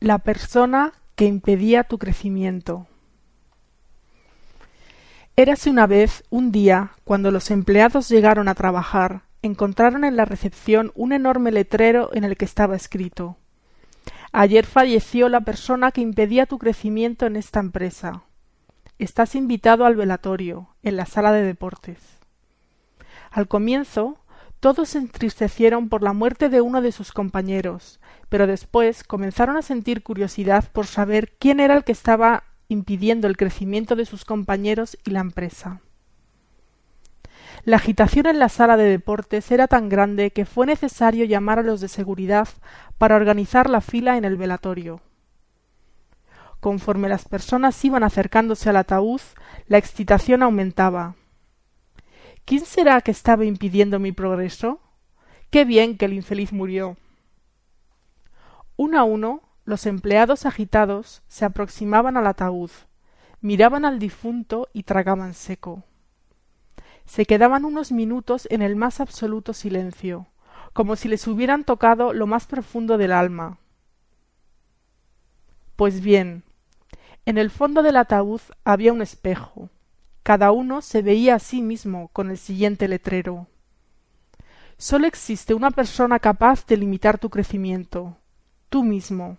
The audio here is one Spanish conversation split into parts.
La persona que impedía tu crecimiento. Érase una vez, un día, cuando los empleados llegaron a trabajar, encontraron en la recepción un enorme letrero en el que estaba escrito Ayer falleció la persona que impedía tu crecimiento en esta empresa. Estás invitado al velatorio, en la sala de deportes. Al comienzo, todos se entristecieron por la muerte de uno de sus compañeros, pero después comenzaron a sentir curiosidad por saber quién era el que estaba impidiendo el crecimiento de sus compañeros y la empresa. La agitación en la sala de deportes era tan grande que fue necesario llamar a los de seguridad para organizar la fila en el velatorio. Conforme las personas iban acercándose al ataúd, la excitación aumentaba. ¿Quién será que estaba impidiendo mi progreso? Qué bien que el infeliz murió. Uno a uno, los empleados agitados se aproximaban al ataúd, miraban al difunto y tragaban seco. Se quedaban unos minutos en el más absoluto silencio, como si les hubieran tocado lo más profundo del alma. Pues bien, en el fondo del ataúd había un espejo, cada uno se veía a sí mismo con el siguiente letrero. Sólo existe una persona capaz de limitar tu crecimiento, tú mismo.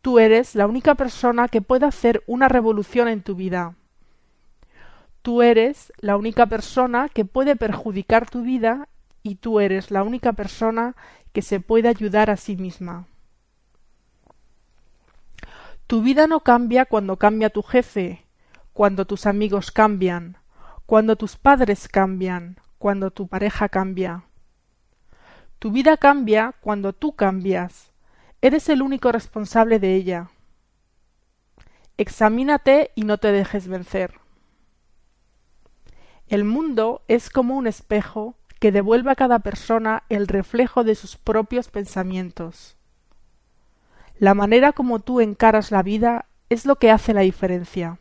Tú eres la única persona que puede hacer una revolución en tu vida. Tú eres la única persona que puede perjudicar tu vida y tú eres la única persona que se puede ayudar a sí misma. Tu vida no cambia cuando cambia tu jefe, cuando tus amigos cambian, cuando tus padres cambian, cuando tu pareja cambia. Tu vida cambia cuando tú cambias. Eres el único responsable de ella. Examínate y no te dejes vencer. El mundo es como un espejo que devuelve a cada persona el reflejo de sus propios pensamientos. La manera como tú encaras la vida es lo que hace la diferencia.